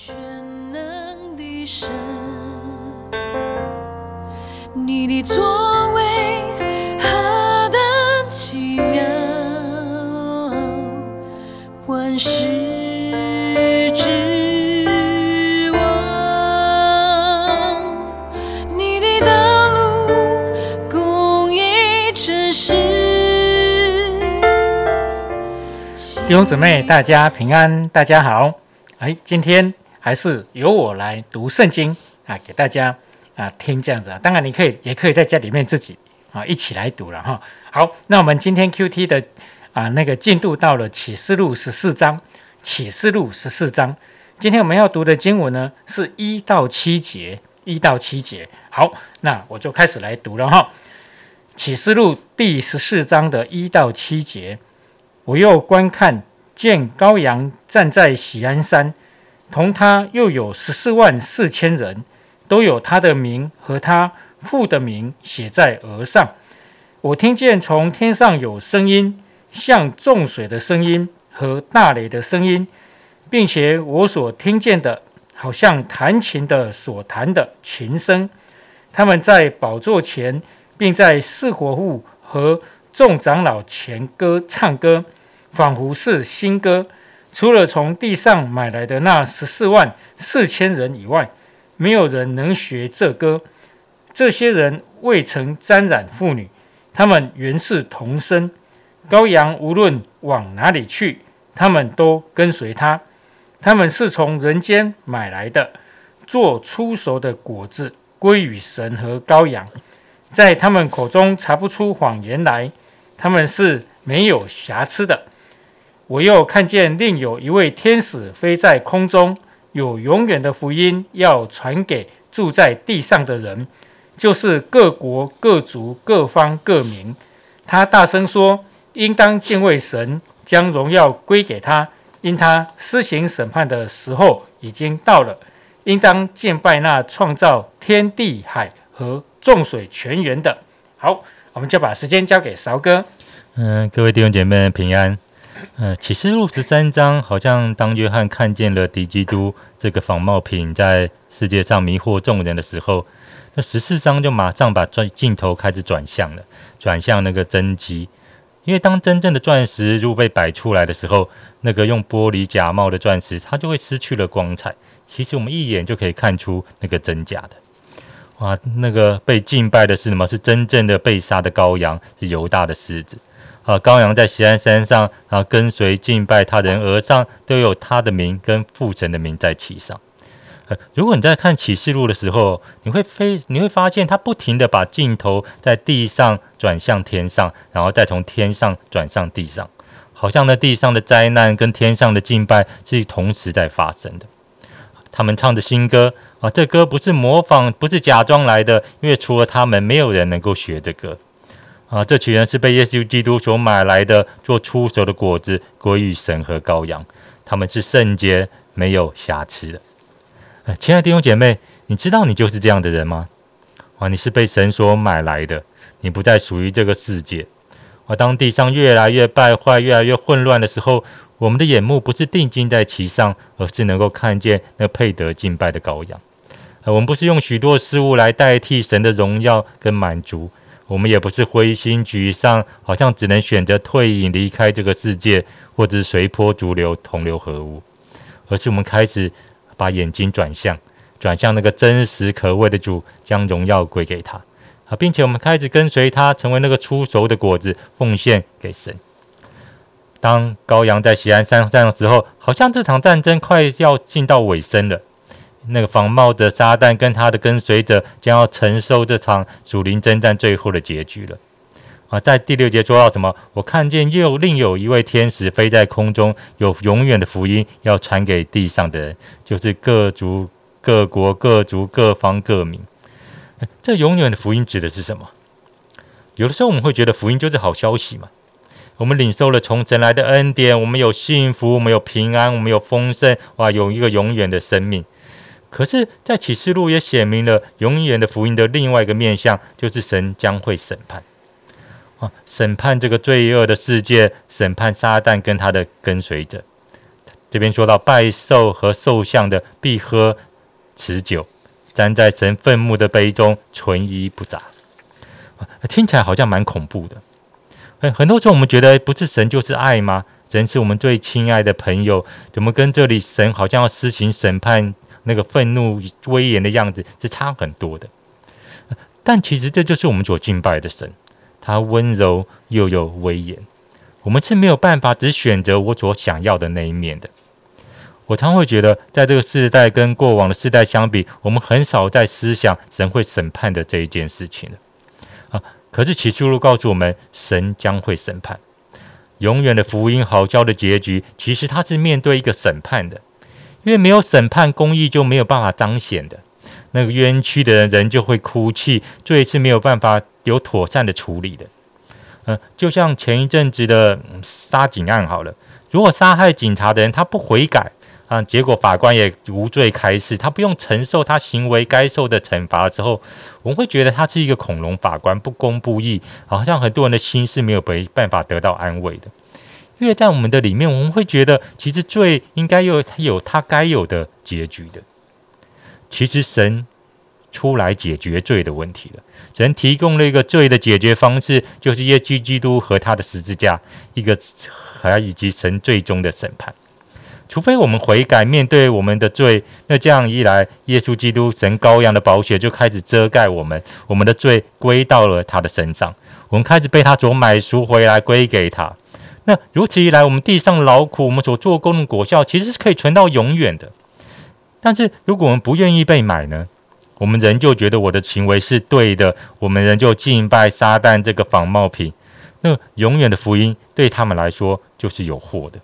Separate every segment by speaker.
Speaker 1: 全能的神，你的作为何等奇妙，万事之王，你的道路公义真实。
Speaker 2: 弟兄姊妹，大家平安，大家好。哎，今天还是由我来读圣经啊，给大家啊听这样子啊。当然，你可以也可以在家里面自己啊一起来读了哈。好，那我们今天 Q T 的啊那个进度到了启示录十四章，启示录十四章。今天我们要读的经文呢是一到七节，一到七节。好，那我就开始来读了哈。启示录第十四章的一到七节。我又观看，见羔羊站在喜安山，同他又有十四万四千人，都有他的名和他父的名写在额上。我听见从天上有声音，像众水的声音和大雷的声音，并且我所听见的，好像弹琴的所弹的琴声。他们在宝座前，并在四活物和众长老前歌唱歌。仿佛是新歌，除了从地上买来的那十四万四千人以外，没有人能学这歌。这些人未曾沾染妇女，他们原是童生。羔羊无论往哪里去，他们都跟随他。他们是从人间买来的，做出熟的果子归于神和羔羊，在他们口中查不出谎言来。他们是没有瑕疵的。我又看见另有一位天使飞在空中，有永远的福音要传给住在地上的人，就是各国、各族、各方、各民。他大声说：“应当敬畏神，将荣耀归给他，因他施行审判的时候已经到了。应当敬拜那创造天地海和众水泉源的。”好，我们就把时间交给韶哥。
Speaker 3: 嗯，各位弟兄姐妹平安。嗯，启示录十三章好像当约翰看见了敌基督这个仿冒品在世界上迷惑众人的时候，那十四章就马上把转镜头开始转向了，转向那个真机。因为当真正的钻石如果被摆出来的时候，那个用玻璃假冒的钻石，它就会失去了光彩。其实我们一眼就可以看出那个真假的。哇，那个被敬拜的是什么？是真正的被杀的羔羊，是犹大的狮子。啊，羔羊在锡安山上，然后跟随敬拜他的人额上都有他的名跟父神的名在其上。如果你在看启示录的时候，你会非，你会发现他不停的把镜头在地上转向天上，然后再从天上转向地上，好像那地上的灾难跟天上的敬拜是同时在发生的。他们唱着新歌啊，这歌不是模仿，不是假装来的，因为除了他们，没有人能够学这歌。啊，这群人是被耶稣基督所买来的，做出手的果子归于神和羔羊，他们是圣洁，没有瑕疵的。亲爱的弟兄姐妹，你知道你就是这样的人吗？啊，你是被神所买来的，你不再属于这个世界。啊，当地上越来越败坏、越来越混乱的时候，我们的眼目不是定睛在其上，而是能够看见那配得敬拜的羔羊。我们不是用许多事物来代替神的荣耀跟满足。我们也不是灰心沮丧，好像只能选择退隐离开这个世界，或者是随波逐流同流合污，而是我们开始把眼睛转向，转向那个真实可畏的主，将荣耀归给他啊，并且我们开始跟随他，成为那个出熟的果子，奉献给神。当羔羊在喜安山上的时候，好像这场战争快要进到尾声了。那个仿冒的撒旦跟他的跟随者将要承受这场属灵征战最后的结局了。啊，在第六节说到什么？我看见又另有一位天使飞在空中，有永远的福音要传给地上的人，就是各族、各国、各族、各方、各民。这永远的福音指的是什么？有的时候我们会觉得福音就是好消息嘛。我们领受了从神来的恩典，我们有幸福，我们有平安，我们有丰盛，哇，有一个永远的生命。可是，在启示录也写明了永远的福音的另外一个面向，就是神将会审判啊，审判这个罪恶的世界，审判撒旦跟他的跟随者。这边说到拜寿和寿像的必喝此酒，沾在神愤怒的杯中，存一不杂。听起来好像蛮恐怖的。很很多时候我们觉得不是神就是爱吗？神是我们最亲爱的朋友，怎么跟这里神好像要施行审判那个愤怒威严的样子是差很多的？但其实这就是我们所敬拜的神，他温柔又有威严。我们是没有办法只选择我所想要的那一面的。我常会觉得，在这个世代跟过往的世代相比，我们很少在思想神会审判的这一件事情了。啊，可是启示录告诉我们，神将会审判。永远的福音好教的结局，其实它是面对一个审判的，因为没有审判，公义就没有办法彰显的。那个冤屈的人，人就会哭泣，罪是没有办法有妥善的处理的。嗯，就像前一阵子的杀警案好了，如果杀害警察的人他不悔改啊，结果法官也无罪开释，他不用承受他行为该受的惩罚之后，我们会觉得他是一个恐龙法官，不公不义，好像很多人的心是没有没办法得到安慰的。因为在我们的里面，我们会觉得其实罪应该有有他该有的结局的。其实神出来解决罪的问题了。神提供了一个罪的解决方式，就是耶稣基督和他的十字架，一个还以及神最终的审判。除非我们悔改，面对我们的罪，那这样一来，耶稣基督神羔羊的宝血就开始遮盖我们，我们的罪归到了他的身上，我们开始被他所买赎回来归给他。那如此一来，我们地上劳苦，我们所做工的果效，其实是可以存到永远的。但是如果我们不愿意被买呢？我们仍就觉得我的行为是对的，我们仍就敬拜撒旦这个仿冒品。那永远的福音对他们来说就是有祸的，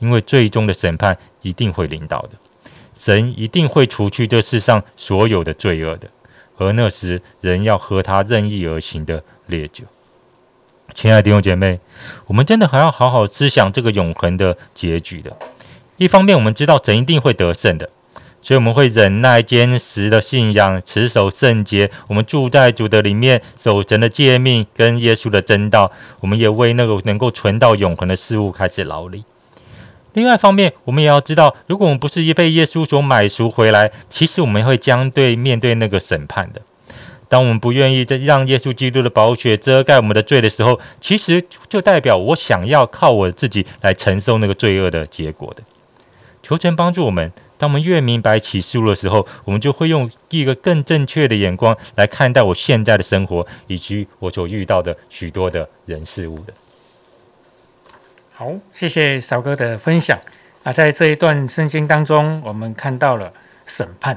Speaker 3: 因为最终的审判一定会临到的，神一定会除去这世上所有的罪恶的，而那时人要喝他任意而行的烈酒。亲爱的弟兄姐妹，我们真的还要好好思想这个永恒的结局的。一方面，我们知道神一定会得胜的。所以我们会忍耐、坚实的信仰，持守圣洁。我们住在主的里面，守神的诫命跟耶稣的真道。我们也为那个能够存到永恒的事物开始劳力。另外一方面，我们也要知道，如果我们不是被耶稣所买赎回来，其实我们会将对面对那个审判的。当我们不愿意再让耶稣基督的宝血遮盖我们的罪的时候，其实就代表我想要靠我自己来承受那个罪恶的结果的。求神帮助我们。当我们越明白启示的时候，我们就会用一个更正确的眼光来看待我现在的生活，以及我所遇到的许多的人事物的。
Speaker 2: 好，谢谢少哥的分享啊！在这一段圣经当中，我们看到了审判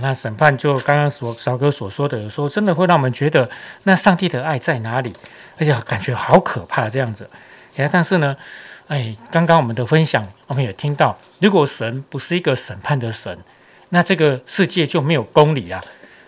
Speaker 2: 那审判就刚刚所小哥所说的，有时候真的会让我们觉得，那上帝的爱在哪里？而且感觉好可怕这样子。哎，但是呢？哎，刚刚我们的分享，我们也听到，如果神不是一个审判的神，那这个世界就没有公理啊，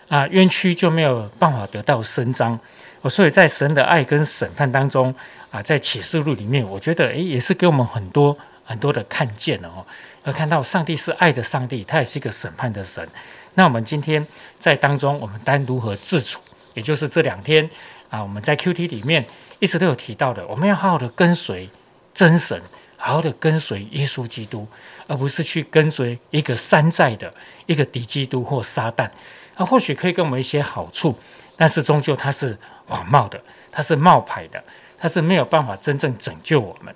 Speaker 2: 啊，冤屈就没有办法得到伸张。我，所以在神的爱跟审判当中啊，在启示录里面，我觉得哎，也是给我们很多很多的看见了哦，要看到上帝是爱的上帝，他也是一个审判的神。那我们今天在当中，我们单如何自处？也就是这两天啊，我们在 Q T 里面一直都有提到的，我们要好好的跟随。真神，好好的跟随耶稣基督，而不是去跟随一个山寨的一个敌基督或撒旦。那或许可以给我们一些好处，但是终究他是谎冒的，他是冒牌的，他是没有办法真正拯救我们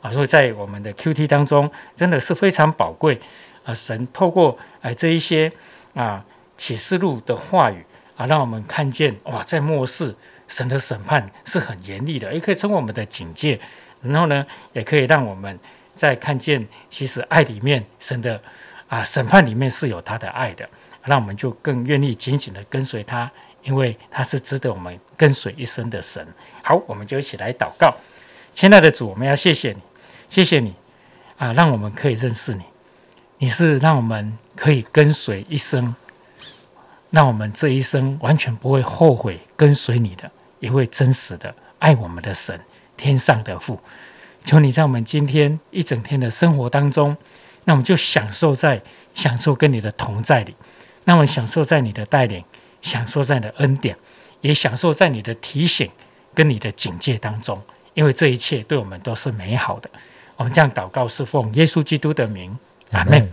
Speaker 2: 啊！所以在我们的 Q T 当中，真的是非常宝贵啊！神透过哎这一些啊启示录的话语啊，让我们看见哇，在末世神的审判是很严厉的，也可以成为我们的警戒。然后呢，也可以让我们在看见，其实爱里面神的啊审判里面是有他的爱的，让我们就更愿意紧紧的跟随他，因为他是值得我们跟随一生的神。好，我们就一起来祷告，亲爱的主，我们要谢谢你，谢谢你啊，让我们可以认识你，你是让我们可以跟随一生，让我们这一生完全不会后悔跟随你的，一位真实的爱我们的神。天上的父，求你在我们今天一整天的生活当中，那我们就享受在享受跟你的同在里，那我们享受在你的带领，享受在你的恩典，也享受在你的提醒跟你的警戒当中，因为这一切对我们都是美好的。我们这样祷告是奉耶稣基督的名，阿门。